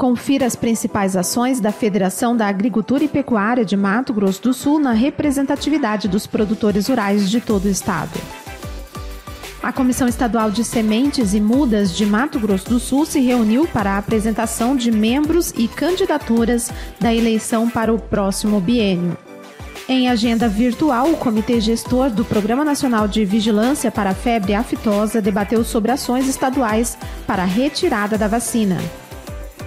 Confira as principais ações da Federação da Agricultura e Pecuária de Mato Grosso do Sul na representatividade dos produtores rurais de todo o estado. A Comissão Estadual de Sementes e Mudas de Mato Grosso do Sul se reuniu para a apresentação de membros e candidaturas da eleição para o próximo biênio. Em agenda virtual, o Comitê Gestor do Programa Nacional de Vigilância para a Febre Aftosa debateu sobre ações estaduais para a retirada da vacina.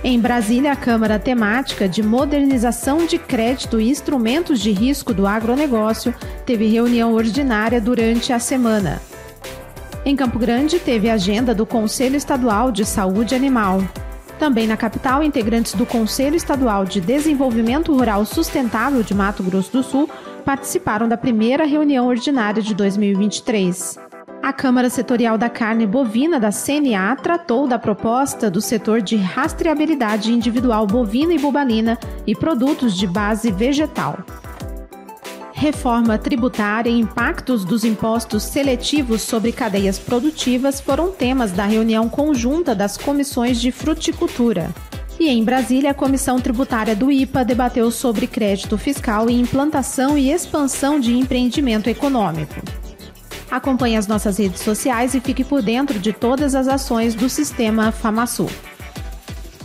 Em Brasília, a Câmara Temática de Modernização de Crédito e Instrumentos de Risco do Agronegócio teve reunião ordinária durante a semana. Em Campo Grande, teve agenda do Conselho Estadual de Saúde Animal. Também na capital, integrantes do Conselho Estadual de Desenvolvimento Rural Sustentável de Mato Grosso do Sul participaram da primeira reunião ordinária de 2023. A Câmara Setorial da Carne Bovina da CNA tratou da proposta do setor de rastreabilidade individual bovina e bobalina e produtos de base vegetal. Reforma tributária e impactos dos impostos seletivos sobre cadeias produtivas foram temas da reunião conjunta das comissões de fruticultura. E em Brasília, a Comissão Tributária do IPA debateu sobre crédito fiscal e implantação e expansão de empreendimento econômico. Acompanhe as nossas redes sociais e fique por dentro de todas as ações do Sistema FamaSul.